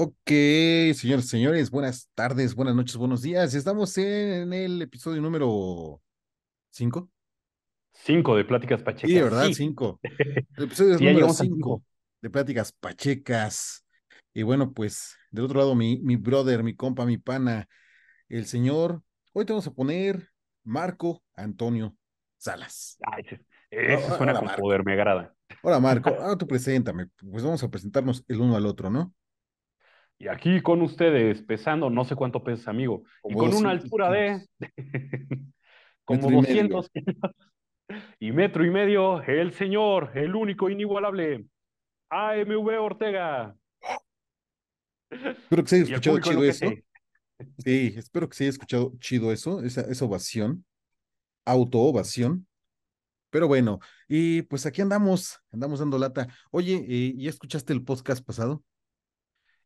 Ok, señores, señores, buenas tardes, buenas noches, buenos días. Estamos en el episodio número 5. Cinco de Pláticas Sí, Pachecas. ¿verdad? Sí, 5. El episodio sí, número 5 cinco. de Pláticas Pachecas. Y bueno, pues del otro lado, mi, mi brother, mi compa, mi pana, el señor. Hoy te vamos a poner Marco Antonio Salas. Ay, ese, Ah, ah, suena Hola, con Marco. poder, me agrada. Hola, Marco. Ah, tú preséntame. Pues vamos a presentarnos el uno al otro, ¿no? Y aquí con ustedes, pesando no sé cuánto pesas, amigo, y con una 200 altura de como metro y medio. 200 kilos y metro y medio, el señor, el único, inigualable, AMV Ortega. Espero que se haya escuchado chido eso. Sí, espero que se haya escuchado chido eso, esa, esa ovación, auto-ovación. Pero bueno, y pues aquí andamos, andamos dando lata. Oye, eh, ¿ya escuchaste el podcast pasado?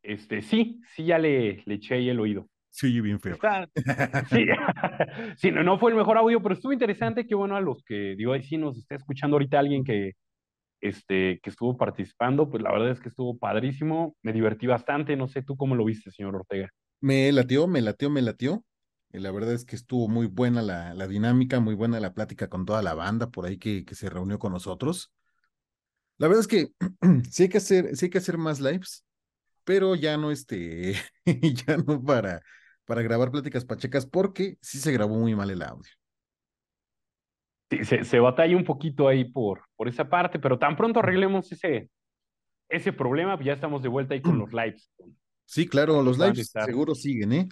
Este, sí, sí, ya le, le eché ahí el oído. Sí, bien feo. Está, sí, sí, no, no fue el mejor audio, pero estuvo interesante. Qué bueno a los que, digo, ahí sí nos está escuchando ahorita alguien que, este, que estuvo participando, pues la verdad es que estuvo padrísimo, me divertí bastante, no sé tú cómo lo viste, señor Ortega. Me latió, me latió, me latió. Y la verdad es que estuvo muy buena la, la dinámica, muy buena la plática con toda la banda por ahí que, que se reunió con nosotros. La verdad es que sí hay que hacer, sí hay que hacer más lives, pero ya no este, ya no para, para grabar pláticas pachecas, porque sí se grabó muy mal el audio. Sí, se, se batalla un poquito ahí por, por esa parte, pero tan pronto arreglemos ese, ese problema, ya estamos de vuelta ahí con los lives. Sí, claro, los lives seguro siguen, ¿eh?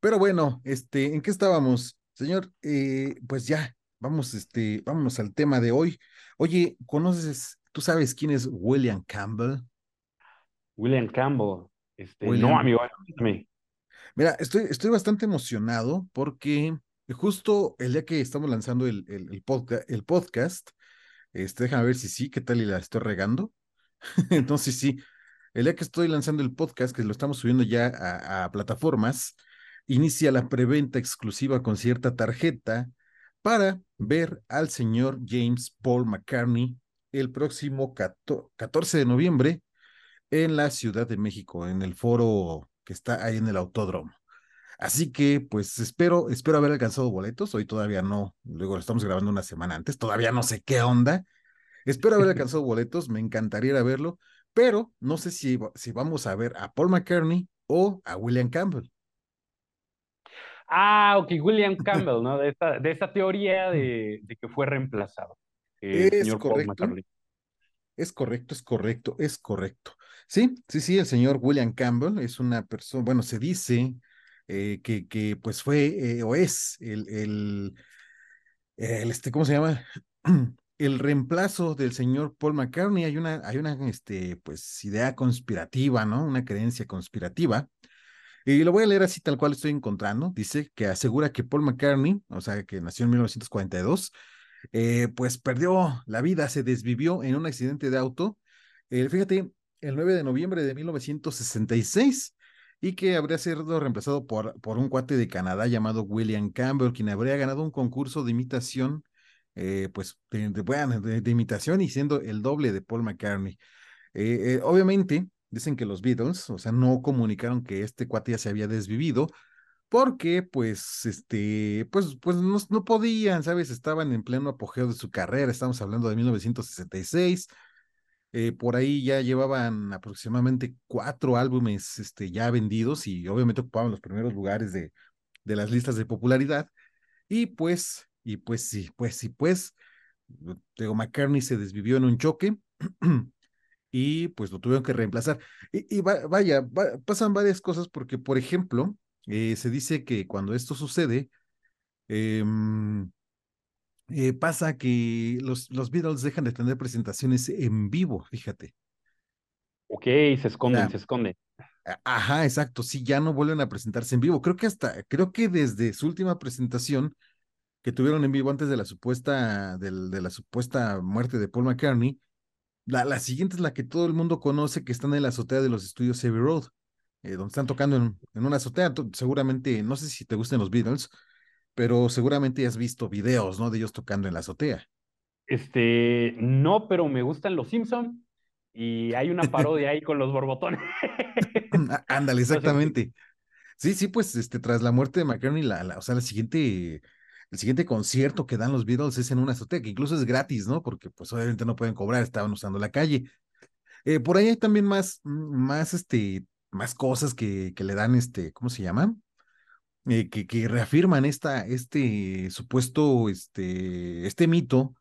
Pero bueno, este, ¿en qué estábamos? Señor, eh, pues ya, vamos, este, vámonos al tema de hoy. Oye, ¿conoces, tú sabes quién es William Campbell? William Campbell, este, no, amigo, mira, estoy, estoy bastante emocionado porque justo el día que estamos lanzando el, el, el, podca- el podcast, este, déjame ver si sí, qué tal y la estoy regando. Entonces sí, el día que estoy lanzando el podcast, que lo estamos subiendo ya a, a plataformas, inicia la preventa exclusiva con cierta tarjeta para ver al señor James Paul McCartney el próximo 14 de noviembre en la Ciudad de México, en el foro que está ahí en el autódromo. Así que, pues espero, espero haber alcanzado boletos. Hoy todavía no, luego lo estamos grabando una semana antes, todavía no sé qué onda. Espero haber alcanzado boletos, me encantaría ir a verlo, pero no sé si, si vamos a ver a Paul McCartney o a William Campbell. Ah, ok, William Campbell, ¿no? De esta, de esta teoría de, de que fue reemplazado el Es señor Paul correcto, McCartney. es correcto, es correcto, es correcto. Sí, sí, sí, el señor William Campbell es una persona, bueno, se dice eh, que, que pues fue eh, o es el, el, este, ¿cómo se llama? El reemplazo del señor Paul McCartney. Hay una, hay una, este, pues, idea conspirativa, ¿no? Una creencia conspirativa. Y lo voy a leer así tal cual estoy encontrando. Dice que asegura que Paul McCartney, o sea, que nació en 1942, eh, pues perdió la vida, se desvivió en un accidente de auto. Eh, fíjate, el 9 de noviembre de 1966 y que habría sido reemplazado por, por un cuate de Canadá llamado William Campbell, quien habría ganado un concurso de imitación, eh, pues de, de, imitación y siendo el doble de Paul McCartney. Eh, obviamente, dicen que los Beatles, o sea, no comunicaron que este cuate ya se había desvivido, porque pues, este, pues, pues no, no, podían, ¿sabes? Estaban en pleno apogeo de su carrera, estamos hablando de 1966, eh, por ahí ya llevaban aproximadamente cuatro álbumes este, ya vendidos y obviamente ocupaban los primeros lugares de, de las listas de popularidad, y pues, y pues sí, pues sí, pues, Diego McCartney se desvivió en un choque, y pues lo tuvieron que reemplazar. Y, y va, vaya, va, pasan varias cosas porque, por ejemplo, eh, se dice que cuando esto sucede, eh, eh, pasa que los, los Beatles dejan de tener presentaciones en vivo, fíjate. Ok, se esconden, se esconden. Ajá, exacto, sí, ya no vuelven a presentarse en vivo. Creo que hasta, creo que desde su última presentación que tuvieron en vivo antes de la supuesta, del, de la supuesta muerte de Paul McCartney, la, la, siguiente es la que todo el mundo conoce, que están en la azotea de los estudios Abbey Road, eh, donde están tocando en, en, una azotea. Seguramente, no sé si te gusten los Beatles, pero seguramente has visto videos, ¿no? De ellos tocando en la azotea. Este, no, pero me gustan los Simpson y hay una parodia ahí con los borbotones. Ándale, sé, sí. exactamente. Sí, sí, pues este, tras la muerte de McCartney, la, la- o sea, la siguiente, el siguiente concierto que dan los Beatles es en una azotea, que incluso es gratis, ¿no? Porque pues obviamente no pueden cobrar, estaban usando la calle. Eh, por ahí hay también más, mm, más, este, más cosas que, que le dan, este, ¿cómo se llama? Eh, que, reafirman esta, este supuesto, este, este mito.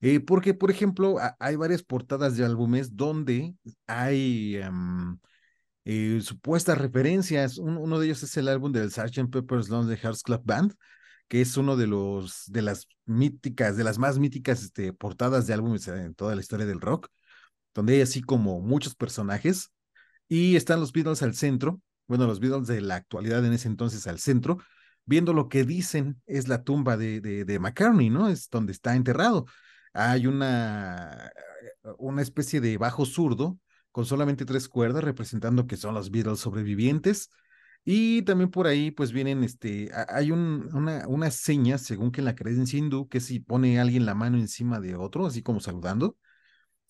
eh, porque, por ejemplo, hay varias portadas de álbumes donde hay eh, supuestas referencias. Un- uno de ellos es el álbum del Sgt. Pepper's Lonely Hearts Club Band, que es uno de los de las míticas, de las más míticas este, portadas de álbumes en toda la historia del rock, donde hay así como muchos personajes y están los Beatles al centro, bueno, los Beatles de la actualidad en ese entonces al centro, viendo lo que dicen es la tumba de, de, de McCartney, ¿no? Es donde está enterrado. Hay una, una especie de bajo zurdo con solamente tres cuerdas representando que son los Beatles sobrevivientes. Y también por ahí, pues vienen, este, hay un, una, una seña, según que en la creencia hindú, que si pone alguien la mano encima de otro, así como saludando,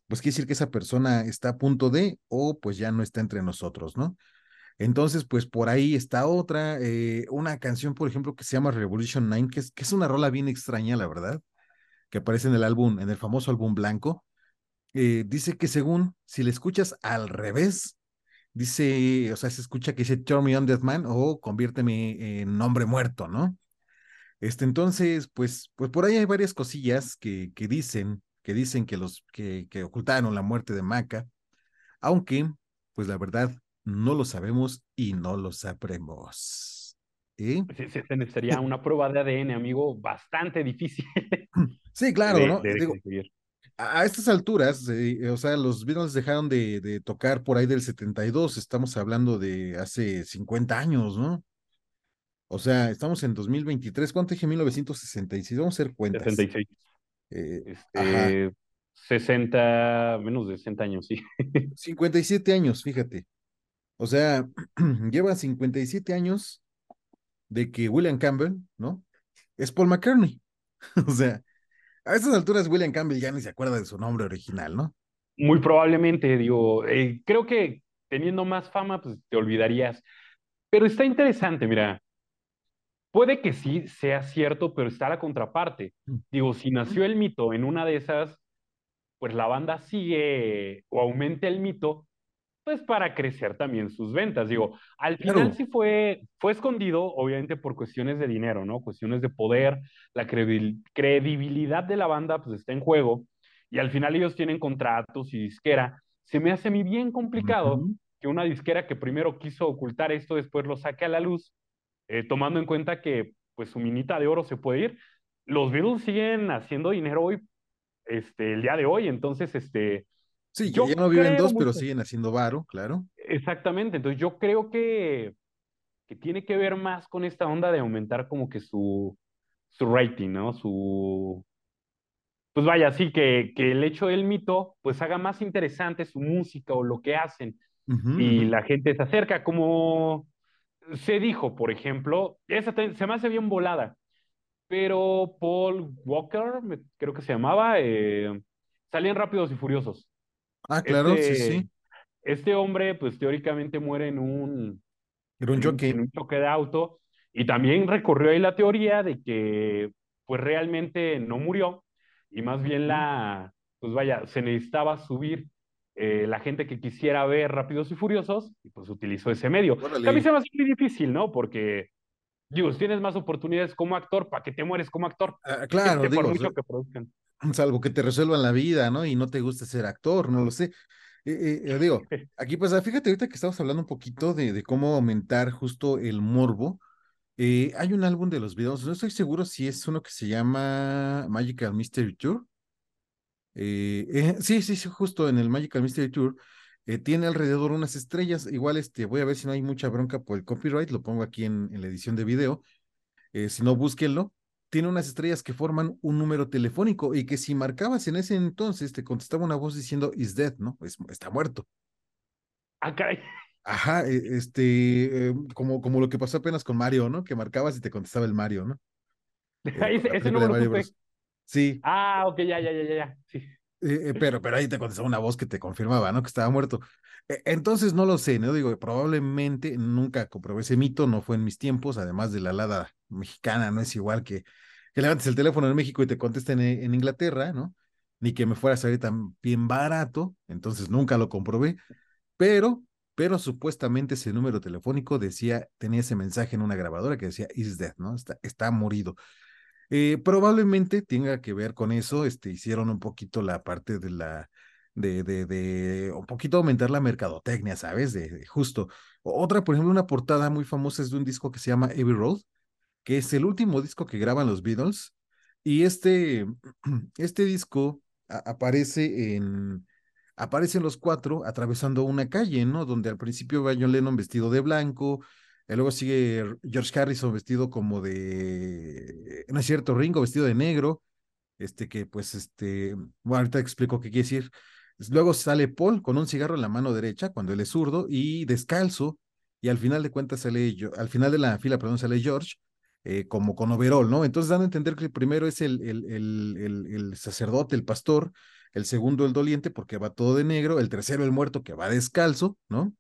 pues quiere decir que esa persona está a punto de o pues ya no está entre nosotros, ¿no? Entonces, pues por ahí está otra, eh, una canción, por ejemplo, que se llama Revolution 9, que es, que es una rola bien extraña, la verdad, que aparece en el álbum, en el famoso álbum blanco. Eh, dice que según, si le escuchas al revés, dice, o sea, se escucha que dice Turn me on dead man o conviérteme en hombre muerto, ¿no? Este, entonces, pues, pues por ahí hay varias cosillas que, que dicen, que dicen que los que, que ocultaron la muerte de Maca, aunque, pues la verdad, no lo sabemos y no lo sabremos. ¿Eh? Sí, sí, se necesitaría una prueba de ADN, amigo, bastante difícil Sí, claro, de, ¿no? de Digo, a estas alturas, eh, o sea, los Beatles dejaron de, de tocar por ahí del 72, estamos hablando de hace 50 años, ¿no? O sea, estamos en 2023, ¿cuánto dije? 1966, vamos a hacer cuentas. 66. Eh, Este, 60, menos de 60 años, sí. 57 años, fíjate. O sea, lleva 57 años de que William Campbell, ¿no? Es Paul McCartney. O sea, a estas alturas William Campbell ya ni se acuerda de su nombre original, ¿no? Muy probablemente, digo, eh, creo que teniendo más fama, pues te olvidarías. Pero está interesante, mira, puede que sí sea cierto, pero está la contraparte. Digo, si nació el mito en una de esas, pues la banda sigue o aumenta el mito, pues para crecer también sus ventas. Digo, al final Claro. sí fue, fue escondido, obviamente por cuestiones de dinero, ¿no? Cuestiones de poder, la credi- credibilidad de la banda pues está en juego y al final ellos tienen contratos y disquera. Se me hace a mí bien complicado que una disquera que primero quiso ocultar esto, después lo saque a la luz, eh, tomando en cuenta que pues su minita de oro se puede ir. Los Beatles siguen haciendo dinero hoy, este, el día de hoy, entonces, este, Sí, ya, no viven dos, pero siguen haciendo varo, claro. Exactamente, entonces yo creo que, que tiene que ver más con esta onda de aumentar como que su, su rating, ¿no? Su, pues vaya, sí, que, que el hecho del mito pues haga más interesante su música o lo que hacen y la gente se acerca, como se dijo, por ejemplo, esa se me hace bien volada, pero Paul Walker, creo que se llamaba, eh, salían Rápidos y Furiosos. Ah, claro, sí, Este, sí. este hombre pues teóricamente muere en un Era un en un, jockey. en un choque de auto y también recorrió ahí la teoría de que pues realmente no murió y más bien la, pues vaya, se necesitaba subir eh, la gente que quisiera ver Rápidos y Furiosos y pues utilizó ese medio. Que Órale. se me hace muy difícil, ¿no? Porque, digo, tienes más oportunidades como actor, ¿para qué te mueres como actor? Ah, claro, Este, por mucho que produzcan. Salvo que te resuelvan la vida, ¿no? Y no te guste ser actor, no lo sé. Eh, eh, eh, digo, aquí pues ah, fíjate ahorita que estamos hablando un poquito de, de cómo aumentar justo el morbo. Eh, hay un álbum de los Beatles, no estoy seguro si es uno que se llama Magical Mystery Tour. Sí, sí, sí, justo en el Magical Mystery Tour tiene alrededor unas estrellas. Igual este, voy a ver si no hay mucha bronca por el copyright, lo pongo aquí en, en la edición de video. Si no, búsquenlo. Tiene unas estrellas que forman un número telefónico y que si marcabas en ese entonces te contestaba una voz diciendo is dead, ¿no? Es- está muerto. Ah, caray. Ajá, e- este, eh, como, como lo que pasó apenas con Mario, ¿no? Que marcabas y te contestaba el Mario, ¿no? Eh, Ese, ese. Bros. Sí, Ah, ok, ya, ya, ya, ya. Sí. Eh, eh, pero, pero ahí te contestaba una voz que te confirmaba, ¿no? Que estaba muerto. E, entonces no lo sé, ¿no? Digo, probablemente nunca comprobé ese mito, no fue en mis tiempos, además de la alada mexicana, no es igual que, que levantes el teléfono en México y te contesten en, en Inglaterra, ¿no? Ni que me fuera a salir tan bien barato, entonces nunca lo comprobé, pero, pero supuestamente ese número telefónico decía, tenía ese mensaje en una grabadora que decía, is dead, ¿no? Está, está morido. Eh, probablemente tenga que ver con eso, este, hicieron un poquito la parte de la, de, de, un poquito aumentar la mercadotecnia, ¿sabes? De, de, justo. Otra, por ejemplo, una portada muy famosa es de un disco que se llama Every Road, que es el último disco que graban los Beatles, y este, este disco aparece en, aparecen los cuatro atravesando una calle, ¿no? Donde al principio va John Lennon vestido de blanco, y luego sigue George Harrison vestido como de, no es cierto, Ringo vestido de negro, este que pues este, bueno, ahorita explico qué quiere decir. Luego sale Paul con un cigarro en la mano derecha cuando él es zurdo y descalzo y al final de cuentas sale, al final de la fila, perdón, sale George eh, como con overol, ¿no? Entonces dan a entender que el primero es el, el, el, el, el sacerdote, el pastor, el segundo el doliente porque va todo de negro, el tercero el muerto que va descalzo, ¿no?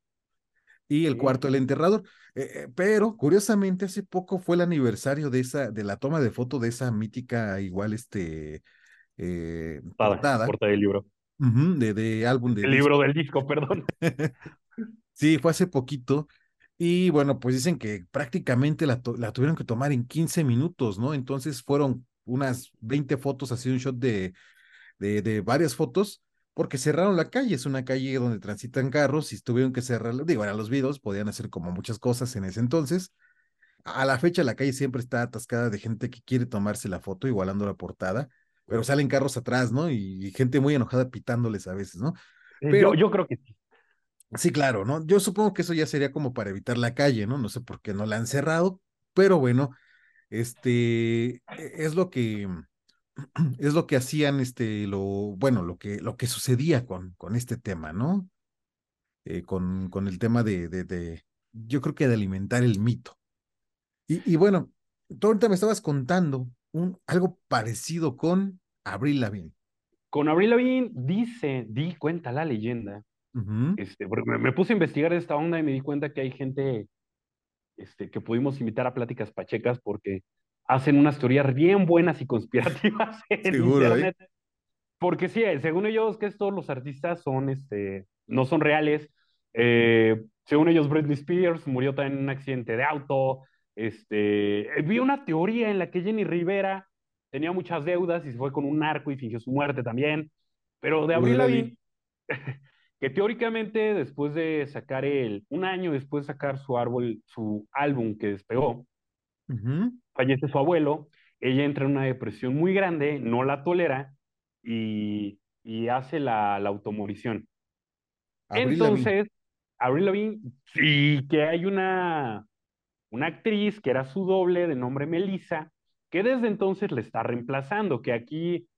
Y el cuarto el enterrador. Eh, eh, pero curiosamente hace poco fue el aniversario de esa, de la toma de foto de esa mítica igual este eh, portada, portada del libro. Uh -huh, de, de, álbum de el disco. libro del disco, perdón. sí, fue hace poquito. Y bueno, pues dicen que prácticamente la, la, tuvieron que tomar en 15 minutos, ¿no? Entonces fueron unas 20 fotos, así un shot de, de, de varias fotos, porque cerraron la calle, es una calle donde transitan carros y tuvieron que cerrar, digo, eran los videos, podían hacer como muchas cosas en ese entonces. A la fecha la calle siempre está atascada de gente que quiere tomarse la foto, igualando la portada, pero salen carros atrás, ¿no? Y, y gente muy enojada pitándoles a veces, ¿no? Pero, yo, yo creo que sí. Sí, claro, ¿no? Yo supongo que eso ya sería como para evitar la calle, ¿no? No sé por qué no la han cerrado, pero bueno, este es lo que es lo que hacían, este, lo, bueno, lo que, lo que sucedía con, con este tema, ¿no? Eh, con, con el tema de, de, de, yo creo que de alimentar el mito. Y, y bueno, tú ahorita me estabas contando un, algo parecido con Abril Lavigne. Con Abril Lavigne dice, di cuenta la leyenda, uh -huh. este, porque me, me, puse a investigar esta onda y me di cuenta que hay gente este, que pudimos invitar a pláticas pachecas porque hacen unas teorías bien buenas y conspirativas en Seguro, internet. ¿eh? Porque sí, según ellos, que todos los artistas son, este, no son reales. Eh, según ellos, Britney Spears murió también en un accidente de auto. Este, vi una teoría en la que Jenny Rivera tenía muchas deudas y se fue con un narco y fingió su muerte también. Pero de Abril Lavigne, que teóricamente después de sacar el, un año después de sacar su árbol, su álbum que despegó, Uh -huh. Fallece su abuelo, ella entra en una depresión muy grande, no la tolera y, y hace la, la automorición. Entonces. Avril Lavigne, sí que hay una, una actriz que era su doble de nombre Melissa, que desde entonces le está reemplazando, que aquí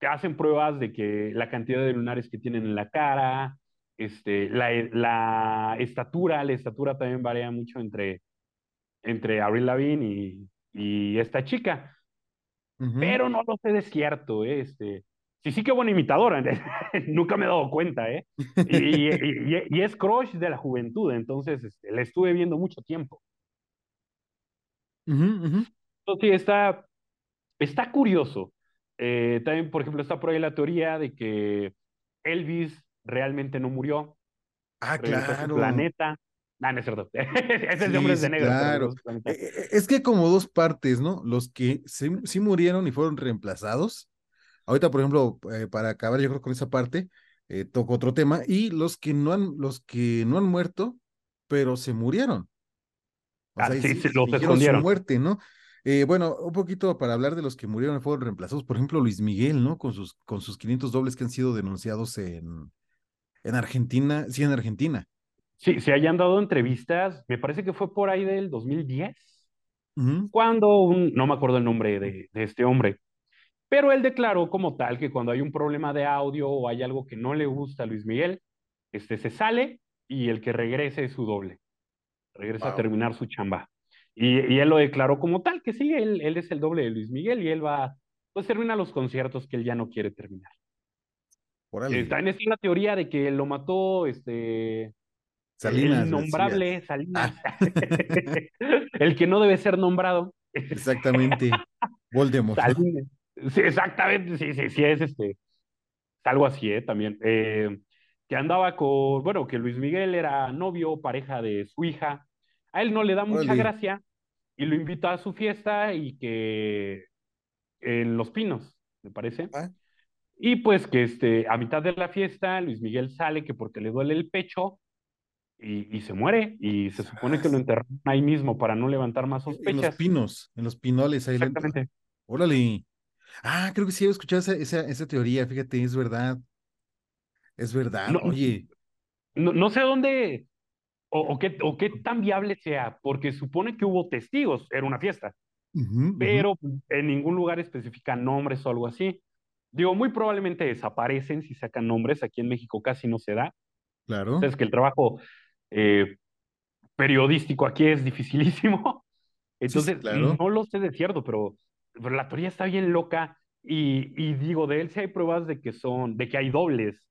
hacen pruebas de que la cantidad de lunares que tienen en la cara, este, la, la estatura, la estatura también varía mucho entre, entre Avril Lavigne y, y esta chica. Uh -huh. Pero no lo sé de cierto, ¿eh? este. Sí, sí, qué buena imitadora. Nunca me he dado cuenta, ¿eh? Y, y, y, y es crush de la juventud, entonces este, la estuve viendo mucho tiempo. Uh -huh, uh -huh. Entonces, sí, está, está curioso. Eh, también, por ejemplo, está por ahí la teoría de que Elvis realmente no murió. Ah, claro. planeta. Ah, no es cierto. Ese es sí, de negro. Claro. Es que como dos partes, ¿no? Los que sí, sí, murieron y fueron reemplazados. Ahorita, por ejemplo, eh, para acabar, yo creo con esa parte, eh, toco otro tema. Y los que no han, los que no han muerto, pero se murieron. O sea, ah, sí, se los escondieron. su muerte, ¿no? Eh, bueno, un poquito para hablar de los que murieron y fueron reemplazados. Por ejemplo, Luis Miguel, ¿no? Con sus, con sus 500 dobles que han sido denunciados en, en Argentina. Sí, en Argentina. Sí, se hayan dado entrevistas, me parece que fue por ahí del 2010, uh -huh. cuando un, no me acuerdo el nombre de, de, este hombre, pero él declaró como tal que cuando hay un problema de audio o hay algo que no le gusta a Luis Miguel, este se sale y el que regrese es su doble, regresa wow. a terminar su chamba. Y, y, él lo declaró como tal, que sí, él, él es el doble de Luis Miguel y él va, pues termina los conciertos que él ya no quiere terminar. Está en esta la teoría de que lo mató este Salinas, el nombrable Salinas, Ah. el que no debe ser nombrado. Exactamente. Voldemort. Salinas. Sí, exactamente, sí, sí, sí, es este. es algo así, ¿eh? También. Eh, que andaba con, bueno, que Luis Miguel era novio, pareja de su hija. A él no le da mucha gracia y lo invita a su fiesta y que en Los Pinos, me parece. Ah, Y pues que este, a mitad de la fiesta, Luis Miguel sale que porque le duele el pecho y, y se muere. Y se supone que lo enterraron ahí mismo para no levantar más en los sospechas. pinos, en los pinoles. Ahí Exactamente. Órale. Ah, creo que sí he escuchado esa, esa, esa teoría, fíjate, es verdad. Es verdad. No, Oye, No, no sé dónde o, o qué, o qué tan viable sea, porque supone que hubo testigos, era una fiesta, pero en ningún lugar especifican nombres o algo así. Digo, muy probablemente desaparecen si sacan nombres, aquí en México casi no se da. claro. Es que el trabajo eh, periodístico aquí es dificilísimo. Sí, Entonces, claro. no lo sé de cierto, pero, pero la teoría está bien loca y, y digo, de él sí hay pruebas de que son, de que hay dobles.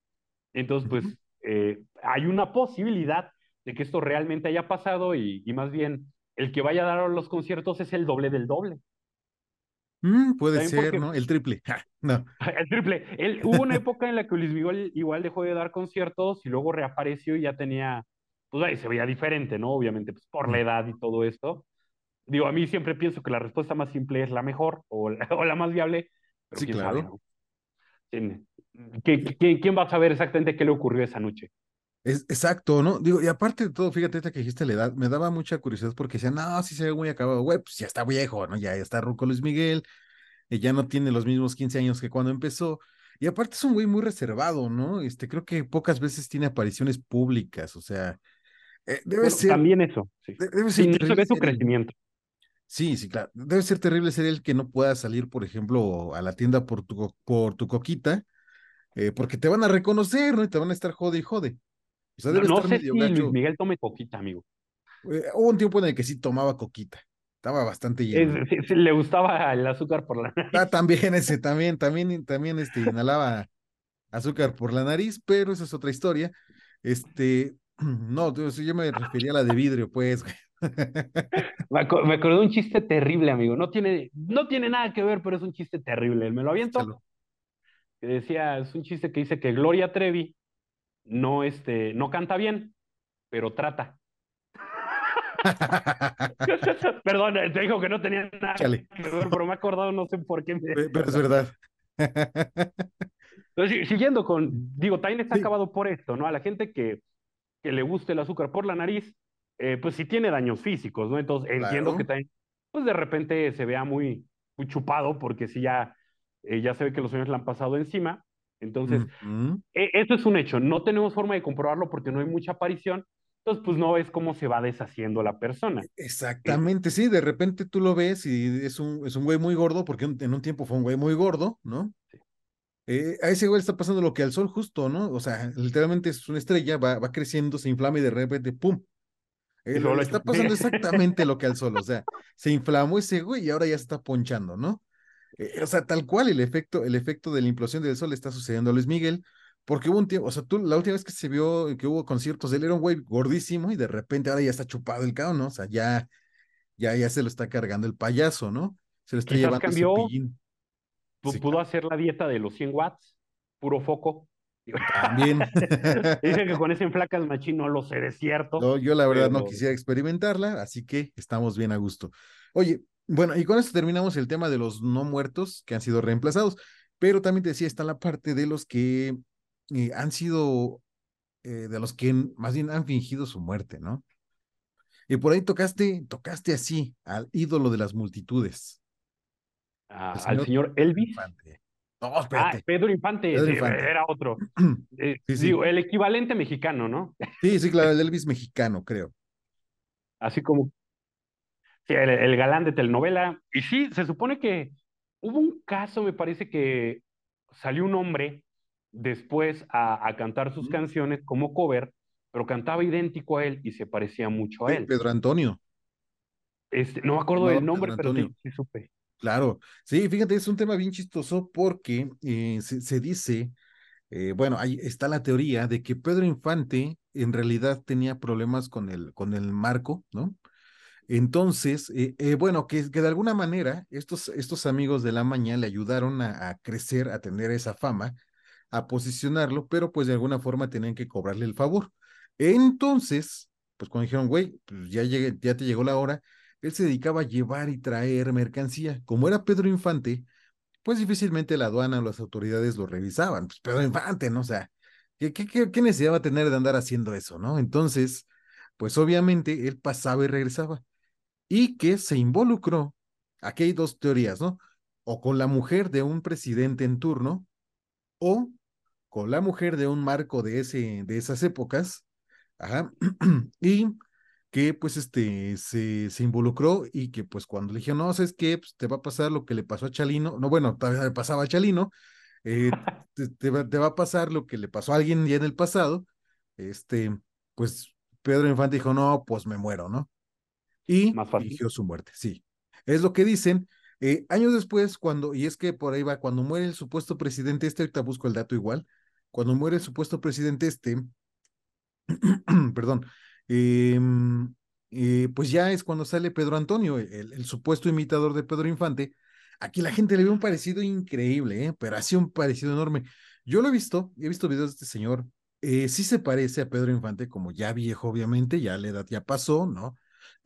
Entonces, pues, eh, hay una posibilidad de que esto realmente haya pasado y, y más bien el que vaya a dar los conciertos es el doble del doble. Mm, puede También ser, porque ¿no? El triple. Ja, no. el triple. Él, hubo una época en la que Luis Miguel igual dejó de dar conciertos y luego reapareció y ya tenía, pues ahí se veía diferente, ¿no? Obviamente, pues por la edad y todo esto. Digo, a mí siempre pienso que la respuesta más simple es la mejor o la, o la más viable, pero Sí, quién sabe, claro. ¿no? ¿Quién, qué- qué- quién va a saber exactamente qué le ocurrió esa noche? Es exacto, ¿no? Digo, y aparte de todo, fíjate ahorita que dijiste la edad, me daba mucha curiosidad porque decían, no, sí se ve muy acabado, güey, pues ya está viejo, ¿no? Ya, ya está ruco Luis Miguel, y ya no tiene los mismos 15 años que cuando empezó. Y aparte es un güey muy reservado, ¿no? Este, creo que pocas veces tiene apariciones públicas, o sea, eh, debe Bueno, ser, también eso, sí. de- debe ser no se ve su crecimiento. sí, sí, claro, debe ser terrible ser el que no pueda salir, por ejemplo, a la tienda por tu, por tu coquita, eh, porque te van a reconocer, ¿no? Y te van a estar jode y jode. O sea, debe no estar sé medio si Luis. Miguel tome poquita, amigo. Eh, hubo un tiempo en el que sí tomaba coquita. Estaba bastante lleno. le gustaba el azúcar por la nariz. Ah, también ese, también, también, también, este, inhalaba azúcar por la nariz, pero esa es otra historia. Este, no, yo, yo me refería a la de vidrio, pues. Me, aco- me acordé de un chiste terrible, amigo. No tiene, no tiene nada que ver, pero es un chiste terrible. Me lo aviento. Que decía, es un chiste que dice que Gloria Trevi no, este, no canta bien, pero trata. Perdón, te dijo que no tenía nada Échale, que ver, pero me he acordado, no sé por qué. me- pero es verdad. Entonces, si- siguiendo con, digo, también está Sí, acabado por esto, ¿no? A la gente que, que le guste el azúcar por la nariz, eh, pues sí tiene daños físicos, ¿no? Entonces entiendo que también, pues de repente se vea muy, muy chupado, porque sí ya, eh, ya se ve que los años le han pasado encima. Entonces, e- eso es un hecho. No tenemos forma de comprobarlo porque no hay mucha aparición. Entonces, pues no ves cómo se va deshaciendo la persona. Exactamente, sí, de repente tú lo ves y es un, es un güey muy gordo, porque en un tiempo fue un güey muy gordo, ¿no? Eh, a ese güey le está pasando lo que al sol justo, ¿no? O sea, literalmente es una estrella, va, va creciendo, se inflama y de repente, ¡pum! Eh, lo está pasando exactamente lo que al sol, o sea, se inflamó ese güey y ahora ya se está ponchando, ¿no? Eh, o sea, tal cual el efecto, el efecto de la implosión del sol está sucediendo a Luis Miguel, porque hubo un tiempo, o sea, tú, la última vez que se vio que hubo conciertos, él era un güey gordísimo y de repente ahora ya está chupado el cabrón, ¿no? O sea, ya, ya, ya se lo está cargando el payaso, ¿no? Se lo está Quizás llevando cambió, Sí, pudo claro. hacer la dieta de los 100 watts, puro foco. También. Dicen que con ese enflacas machín no lo sé de cierto, No, yo la verdad no quisiera experimentarla, así que estamos bien a gusto. Oye, bueno, y con esto terminamos el tema de los no muertos que han sido reemplazados, pero también te decía, está la parte de los que eh, han sido, eh, de los que más bien han fingido su muerte, ¿no? Y por ahí tocaste, tocaste así al ídolo de las multitudes, ah, al señor Elvis. Infante. No, Ah, Pedro Infante, Pedro sí, Infante. era otro. Eh, Sí, sí, digo, el equivalente mexicano, ¿no? sí, sí, claro, el Elvis mexicano, creo. Así como sí, el, el galán de telenovela. Y sí, se supone que hubo un caso, me parece que salió un hombre después a, a cantar sus canciones como cover, pero cantaba idéntico a él y se parecía mucho a él. Pedro Antonio, Este, no me acuerdo llamado del nombre, pero sí, sí supe. Claro, sí, fíjate, es un tema bien chistoso porque eh, se, dice eh, bueno, ahí está la teoría de que Pedro Infante en realidad tenía problemas con el, con el marco, ¿no? Entonces, eh, eh, bueno, que, que, de alguna manera estos, estos amigos de la mañana le ayudaron a, a, crecer, a tener esa fama, a posicionarlo, pero pues de alguna forma tenían que cobrarle el favor. Entonces, pues cuando dijeron, güey, pues ya, llegué, ya te llegó la hora, él se dedicaba a llevar y traer mercancía. Como era Pedro Infante, pues difícilmente la aduana o las autoridades lo revisaban. Pues Pedro Infante, ¿no? O sea, ¿qué, qué, necesidad va a tener de andar haciendo eso, no? Entonces, pues obviamente él pasaba y regresaba y que se involucró, aquí hay dos teorías, ¿no? O con la mujer de un presidente en turno, o con la mujer de un marco de, ese, de esas épocas, ajá, y que pues este se, se, involucró y que pues cuando le dijeron, no, ¿sabes qué? Pues, te va a pasar lo que le pasó a Chalino, no, bueno, todavía le pasaba a Chalino, eh, te, te, va, te, va, a pasar lo que le pasó a alguien ya en el pasado, este, pues Pedro Infante dijo, no, pues me muero, ¿no? y fingió su muerte, sí. Es lo que dicen. Eh, años después, cuando, y es que por ahí va, cuando muere el supuesto presidente este, ahorita busco el dato igual, cuando muere el supuesto presidente este, perdón, eh, eh, pues ya es cuando sale Pedro Antonio, el, supuesto imitador de Pedro Infante. Aquí la gente le ve un parecido increíble, ¿eh? pero así un parecido enorme. Yo lo he visto, he visto videos de este señor, sí se parece a Pedro Infante, como ya viejo, obviamente, ya la edad ya pasó, ¿no?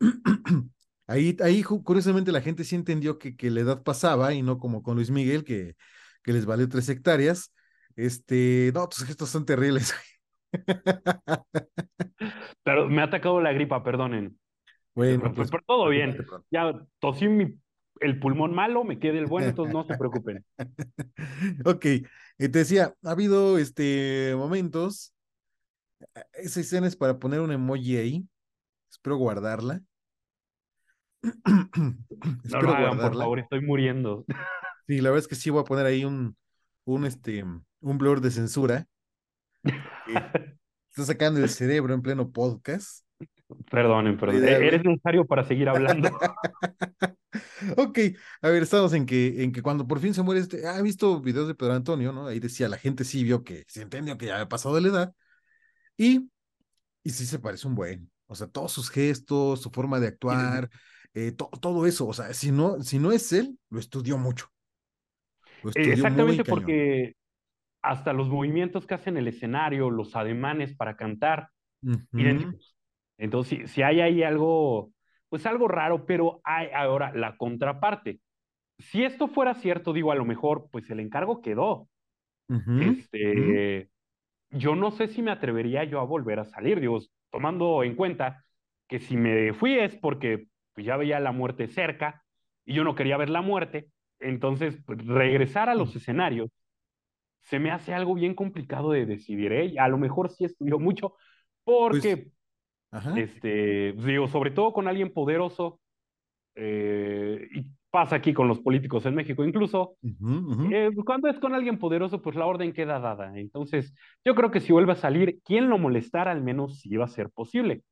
ahí, ahí curiosamente la gente sí entendió que, que, la edad pasaba y no como con Luis Miguel, que, que les valió tres hectáreas. Este, no, tus gestos son terribles. Pero me ha atacado la gripa, perdonen. Bueno, pero, pues, pero todo bien. Ya tosí mi, el pulmón malo, me quedé el bueno, entonces no se preocupen. ok, te decía, ha habido este momentos, esa escena es para poner un emoji ahí, Espero guardarla. no lo hagan, por favor, estoy muriendo. Sí, la verdad es que sí voy a poner ahí un, un, este, un blur de censura. está sacando el cerebro en pleno podcast. Perdonen, perdón. Eres necesario para seguir hablando. ok, a ver, estamos en que, en que cuando por fin se muere este, ha visto videos de Pedro Antonio, ¿no? Ahí decía, la gente sí vio que se entendió que ya había pasado de la edad. Y, y sí se parece un buen. O sea, todos sus gestos, su forma de actuar, eh, to todo eso. O sea, si no, si no es él, lo estudió mucho. Lo estudió Exactamente, porque hasta los movimientos que hacen el escenario, los ademanes para cantar, uh -huh. Entonces, si, si, hay ahí algo, pues algo raro, pero hay ahora la contraparte. Si esto fuera cierto, digo, a lo mejor, pues el encargo quedó. Uh -huh. Este, yo no sé si me atrevería yo a volver a salir, digo, tomando en cuenta que si me fui es porque pues, ya veía la muerte cerca y yo no quería ver la muerte, entonces pues, regresar a los escenarios se me hace algo bien complicado de decidir, ¿eh? A lo mejor sí estudió mucho porque, pues, este, digo, sobre todo con alguien poderoso, eh, y pasa aquí con los políticos en México incluso, uh -huh, uh -huh. Eh, cuando es con alguien poderoso, pues la orden queda dada. Entonces, yo creo que si vuelve a salir, quien lo molestara, al menos si iba a ser posible.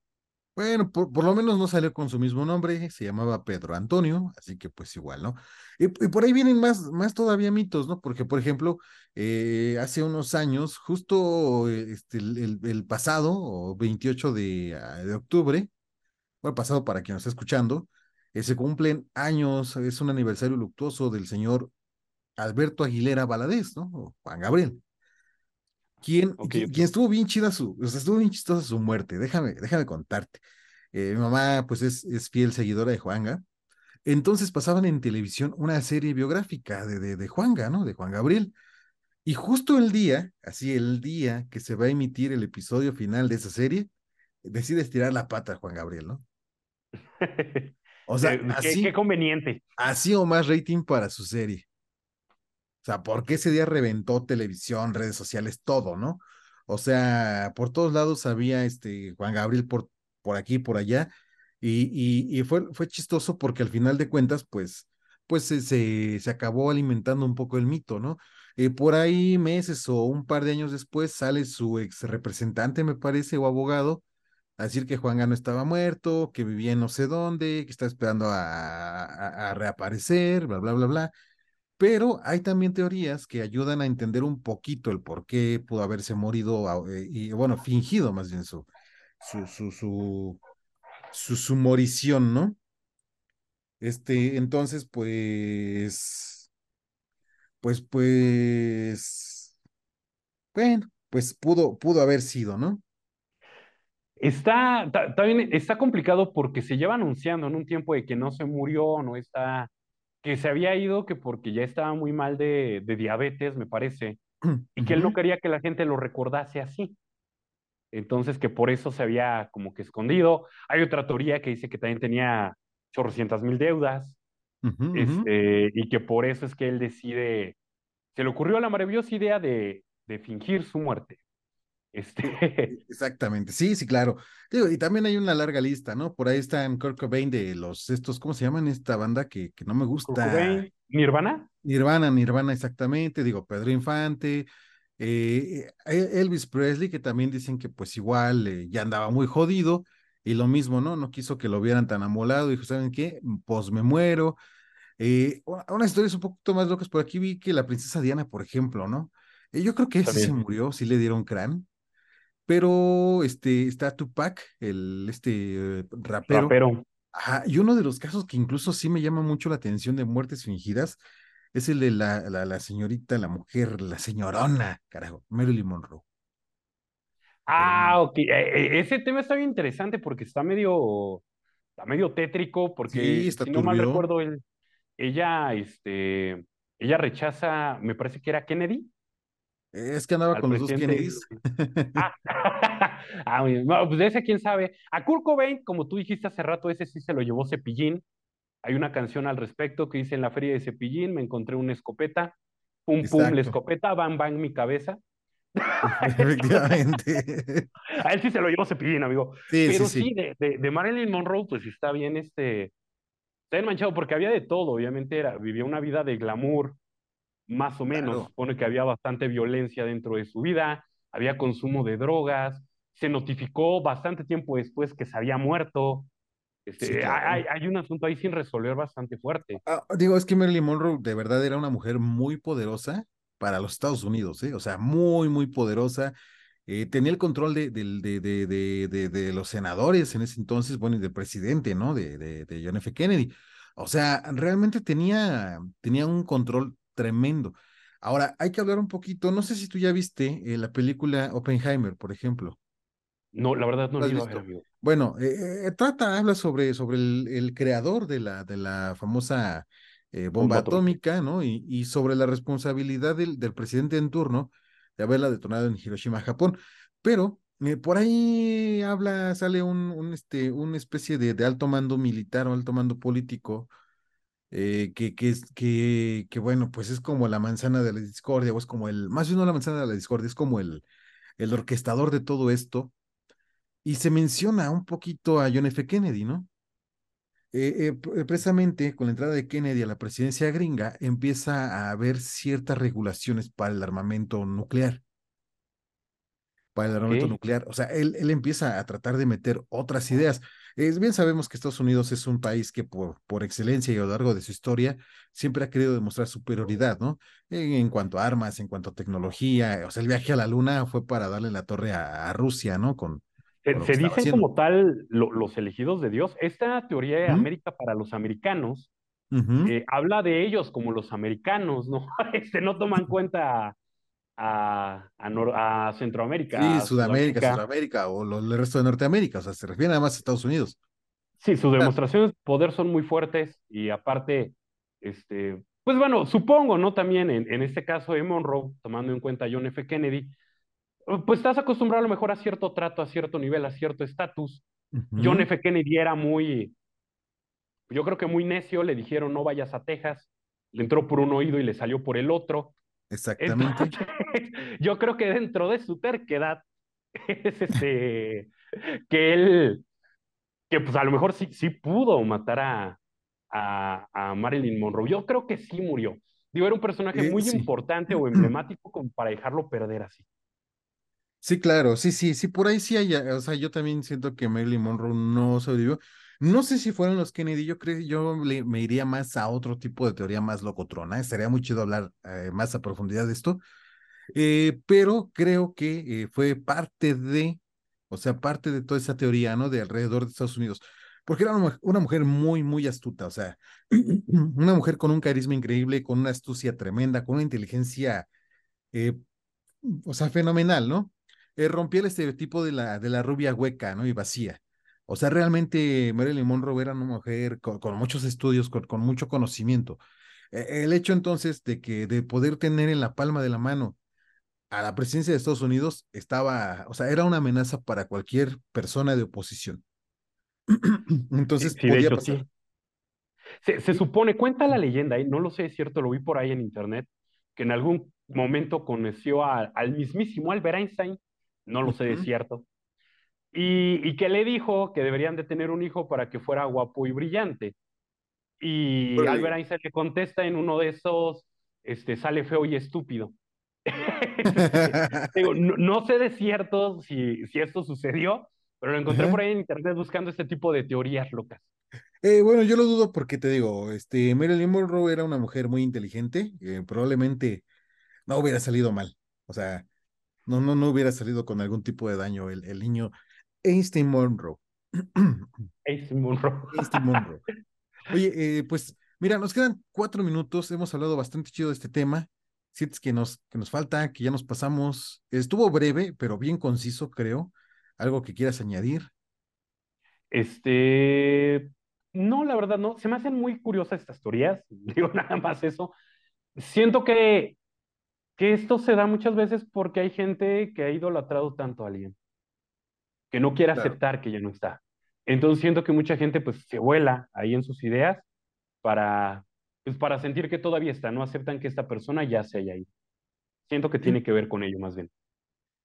Bueno, por, por, lo menos no salió con su mismo nombre, se llamaba Pedro Antonio, así que pues igual, ¿no? Y, por ahí vienen más, más todavía mitos, ¿no? Porque, por ejemplo, eh, hace unos años, justo este, el, el, pasado, 28 de, ah, de octubre, bueno, pasado para quien nos está escuchando, eh, se cumplen años, es un aniversario luctuoso del señor Alberto Aguilera Valadez, ¿no? O Juan Gabriel. Quien, okay, quien, estuvo bien chida su, o sea, estuvo bien chistosa su muerte, déjame, déjame contarte. Eh, mi mamá, pues, es, es fiel seguidora de Juanga. Entonces pasaban en televisión una serie biográfica de, de, de Juanga, ¿no? De Juan Gabriel. Y justo el día, así el día que se va a emitir el episodio final de esa serie, decide estirar la pata a Juan Gabriel, ¿no? O sea, ¿Qué, así, qué conveniente. Así o más rating para su serie. O sea, porque ese día reventó televisión, redes sociales, todo, ¿no? O sea, por todos lados había este Juan Gabriel por, por aquí, por allá, y, y, y fue, fue chistoso porque al final de cuentas, pues, pues se, se, acabó alimentando un poco el mito, ¿no? Eh, por ahí meses o un par de años después sale su ex representante, me parece, o abogado, a decir que Juan Gano estaba muerto, que vivía en no sé dónde, que estaba esperando a, a, a reaparecer, bla, bla, bla, bla. Pero hay también teorías que ayudan a entender un poquito el por qué pudo haberse morido eh, y, bueno, fingido más bien su, su, su, su, morición, ¿no? Este, entonces, pues, pues, pues, bueno, pues pudo, pudo haber sido, ¿no? Está, está complicado porque se lleva anunciando en un tiempo de que no se murió, no está, que se había ido, que porque ya estaba muy mal de, de diabetes, me parece, y que él no quería que la gente lo recordase así. Entonces, que por eso se había como que escondido. Hay otra teoría que dice que también tenía chorrocientas mil deudas, este, y que por eso es que él decide, se le ocurrió la maravillosa idea de, de fingir su muerte. Este... Exactamente, sí, sí, claro. Digo, y también hay una larga lista, ¿no? Por ahí están Kurt Cobain de los, estos, ¿cómo se llaman esta banda que, que no me gusta? ¿Nirvana? Nirvana, Nirvana, exactamente. Digo, Pedro Infante, eh, eh, Elvis Presley, que también dicen que pues igual eh, ya andaba muy jodido, y lo mismo, ¿no? No quiso que lo vieran tan amolado, dijo, ¿saben qué? Pues me muero. una historia es un poquito más locas, por aquí vi que la princesa Diana, por ejemplo, ¿no? yo creo que sí se murió, sí le dieron crán, pero este, está Tupac, el este rapero. rapero. Ajá, y uno de los casos que incluso sí me llama mucho la atención de muertes fingidas es el de la, la, señorita, la mujer, la señorona, carajo, Marilyn Monroe. Ah, ok. E, e, ese tema está bien interesante porque está medio, está medio tétrico porque si no mal recuerdo, él, ella, este, ella rechaza, me parece que era Kennedy. Es que andaba con los dos Kennedys. Ah, ah no, pues ese quién sabe. A Kurt Cobain, como tú dijiste hace rato, ese sí se lo llevó Cepillín. Hay una canción al respecto que dice en la feria de Cepillín me encontré una escopeta, pum pum la escopeta, bang bang mi cabeza. Efectivamente. A él sí se lo llevó Cepillín, amigo. Pero sí, de, de, Marilyn Monroe, pues está bien este, está bien manchado porque había de todo, obviamente era, vivía una vida de glamour, más o menos. Supone que había bastante violencia dentro de su vida, había consumo de drogas, se notificó bastante tiempo después que se había muerto. Este, hay, hay, un asunto ahí sin resolver bastante fuerte. Ah, digo, es que Marilyn Monroe de verdad era una mujer muy poderosa para los Estados Unidos, ¿eh? o sea, muy, muy poderosa. Eh, tenía el control de, de, de, de, los senadores en ese entonces, bueno, y del presidente, ¿no? De, de, John F. Kennedy. O sea, realmente tenía, tenía un control tremendo. Ahora, hay que hablar un poquito, no sé si tú ya viste eh, la película Oppenheimer, por ejemplo. No, la verdad no lo he visto. Bueno, eh, eh, trata, habla sobre, sobre el, el, creador de la, de la famosa bomba, atómica, ¿no? Y, y, sobre la responsabilidad del, del, presidente en turno de haberla detonado en Hiroshima, Japón. Pero por ahí habla, sale un, un este, una especie de, de, alto mando militar o alto mando político eh, que, que, que, que, bueno, pues es como la manzana de la discordia, o es como el, más bien no la manzana de la discordia, es como el, el orquestador de todo esto. Y se menciona un poquito a John F. Kennedy, ¿no? Eh, eh, precisamente con la entrada de Kennedy a la presidencia gringa, empieza a haber ciertas regulaciones para el armamento nuclear. Para el armamento nuclear. O sea, él, él empieza a tratar de meter otras ideas. Es bien sabemos que Estados Unidos es un país que por, por excelencia y a lo largo de su historia siempre ha querido demostrar superioridad, ¿no? En, cuanto a armas, en cuanto a tecnología, o sea, el viaje a la luna fue para darle la torre a, Rusia, ¿no? Con, se, dicen como tal los elegidos de Dios. Esta teoría de América para los americanos eh, habla de ellos como los americanos, ¿no? este, no toman cuenta a, a, Centroamérica. Sí, Sudamérica, Centroamérica o el resto de Norteamérica, o sea, se refiere además a Estados Unidos. Sí, sus demostraciones de poder son muy fuertes y aparte, este, pues bueno, supongo, ¿no? También en, en este caso de Monroe, tomando en cuenta a John F. Kennedy, pues estás acostumbrado a lo mejor a cierto trato, a cierto nivel, a cierto estatus. John F. Kennedy era muy, yo creo que muy necio, le dijeron no vayas a Texas, le entró por un oído y le salió por el otro. Exactamente. yo creo que dentro de su terquedad es este, que él, que pues a lo mejor sí, sí pudo matar a, a, Marilyn Monroe. Yo creo que sí murió. Digo, era un personaje eh, muy importante o emblemático como para dejarlo perder así. Sí, claro, sí, sí, sí, por ahí sí hay, o sea, yo también siento que Marilyn Monroe no sobrevivió. No sé si fueron los Kennedy, yo creo, yo me iría más a otro tipo de teoría más locotrona. Estaría muy chido hablar eh, más a profundidad de esto. Eh, pero creo que eh, fue parte de, o sea, parte de toda esa teoría, ¿no? De alrededor de Estados Unidos. Porque era una, una mujer muy, muy astuta, o sea, una mujer con un carisma increíble, con una astucia tremenda, con una inteligencia, o sea, fenomenal, ¿no? rompía el estereotipo de la, de la rubia hueca, ¿no? Y vacía. O sea, realmente Marilyn Monroe era una mujer con, muchos estudios, con, con, mucho conocimiento. E, el hecho entonces de que de poder tener en la palma de la mano a la presidencia de Estados Unidos estaba, o sea, era una amenaza para cualquier persona de oposición. entonces sí, podía pasar. Se, se, supone, cuenta la leyenda, ¿eh? no lo sé, es cierto, lo vi por ahí en internet, que en algún momento conoció a, al mismísimo Albert Einstein, no lo sé de cierto, y, que le dijo que deberían de tener un hijo para que fuera guapo y brillante. Y Albert Einstein le contesta en uno de esos, este, sale feo y estúpido. Digo, no, sé de cierto si, si esto sucedió, pero lo encontré por ahí en internet buscando este tipo de teorías locas. Eh, bueno, yo lo dudo porque te digo, este, Marilyn Monroe era una mujer muy inteligente, eh, probablemente no hubiera salido mal. O sea, no, no, no hubiera salido con algún tipo de daño el, el niño Einstein Monroe. Einstein Monroe. Einstein Monroe. Oye, eh, pues mira, nos quedan cuatro minutos, hemos hablado bastante chido de este tema. Sientes que nos, que nos falta, que ya nos pasamos. Estuvo breve, pero bien conciso, creo. ¿Algo que quieras añadir? Este, no, la verdad no. Se me hacen muy curiosas estas teorías. Digo nada más eso. Siento que que esto se da muchas veces porque hay gente que ha idolatrado tanto a alguien, que no quiere aceptar que ya no está. Entonces siento que mucha gente pues se vuela ahí en sus ideas para, pues, para sentir que todavía está, no aceptan que esta persona ya se haya ido. Siento que tiene que ver con ello más bien.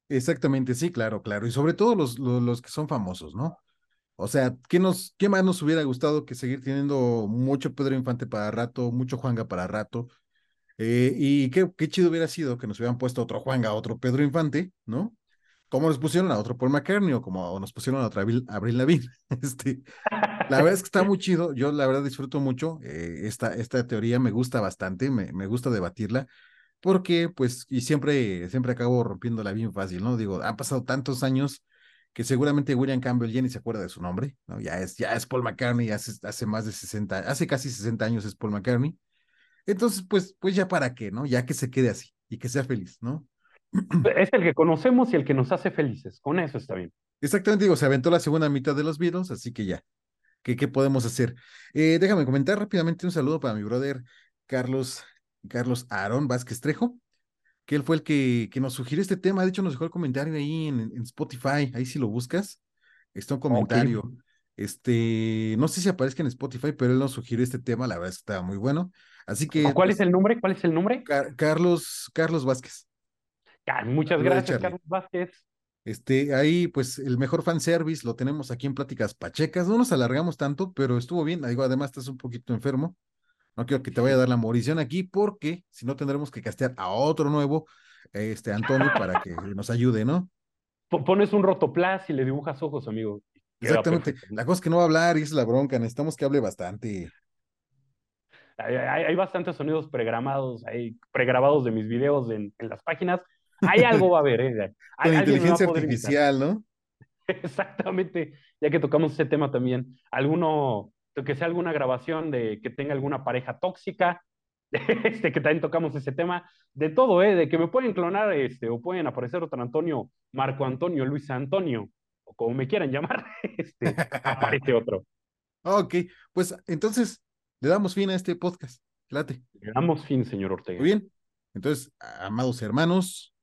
Exactamente, sí, claro, claro. Y sobre todo los, los, los que son famosos, ¿no? O sea, ¿qué, nos, ¿qué más nos hubiera gustado que seguir teniendo mucho Pedro Infante para rato, mucho Juanga para rato? Eh, y qué, qué, chido hubiera sido que nos hubieran puesto otro Juanga, otro Pedro Infante, ¿no? Como nos pusieron a otro Paul McCartney o como nos pusieron a otra Abril Lavigne. Este, la verdad es que está muy chido. Yo la verdad disfruto mucho eh, esta, esta teoría, me gusta bastante, me, me gusta debatirla, porque pues, y siempre, siempre acabo rompiéndola bien fácil, ¿no? Digo, han pasado tantos años que seguramente William Campbell ya ni se acuerda de su nombre, ¿no? Ya es, ya es Paul McCartney, hace, hace más de 60, hace casi 60 años es Paul McCartney. Entonces, pues, pues ya para qué, ¿no? Ya que se quede así y que sea feliz, ¿no? Es el que conocemos y el que nos hace felices. Con eso está bien. Exactamente, digo, se aventó la segunda mitad de los Beatles, así que ya. ¿Qué, qué podemos hacer? Eh, déjame comentar rápidamente un saludo para mi brother Carlos, Carlos Aarón Vázquez Trejo, que él fue el que, que nos sugirió este tema. De hecho, nos dejó el comentario ahí en, en Spotify. Ahí si lo buscas, está un comentario. Este, no sé si aparezca en Spotify, pero él nos sugirió este tema, la verdad es que estaba muy bueno. Así que. ¿Cuál es pues el nombre? ¿Cuál es el nombre? Carlos, Carlos Vázquez. Muchas gracias, Carlos Vázquez. Este, ahí, pues, el mejor fanservice lo tenemos aquí en Pláticas Pachecas. No nos alargamos tanto, pero estuvo bien. Digo, además, estás un poquito enfermo. No quiero que te vaya a dar la morición aquí, porque si no tendremos que castear a otro nuevo, este, Antonio, para que nos ayude, ¿no? Pones un rotoplas y le dibujas ojos, amigo. Exactamente. La cosa es que no va a hablar y es la bronca. Necesitamos que hable bastante. Hay, bastantes sonidos pregramados, hay pregrabados de mis videos en, las páginas. Hay algo va a haber, ¿eh? Con inteligencia artificial, ¿no? Exactamente, ya que tocamos ese tema también. Alguno, que sea alguna grabación de que tenga alguna pareja tóxica, este, que también tocamos ese tema, de todo, ¿eh? De que me pueden clonar, este, o pueden aparecer otro Antonio, Marco Antonio, Luis Antonio, o como me quieran llamar, este, aparece otro. Ok, pues entonces le damos fin a este podcast. Late. Le damos fin, señor Ortega. Muy bien. Entonces, amados hermanos,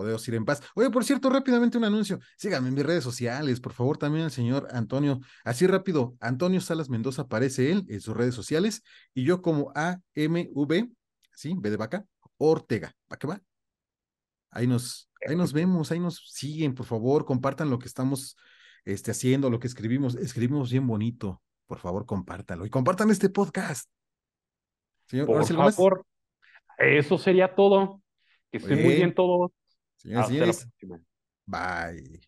podemos ir en paz. Oye, por cierto, rápidamente un anuncio. Síganme en mis redes sociales, por favor, también el señor Antonio. Así rápido, Antonio Salas Mendoza aparece él en sus redes sociales y yo como AMV, ¿sí? B de vaca, Ortega. ¿Para qué va? Ahí nos, ahí nos vemos, ahí nos siguen, por favor, compartan lo que estamos este, haciendo, lo que escribimos. Escribimos bien bonito por favor, compártalo y compartan este podcast. Señor, por favor, eso sería todo. Que estén muy bien todos. Señores, señores. Bye.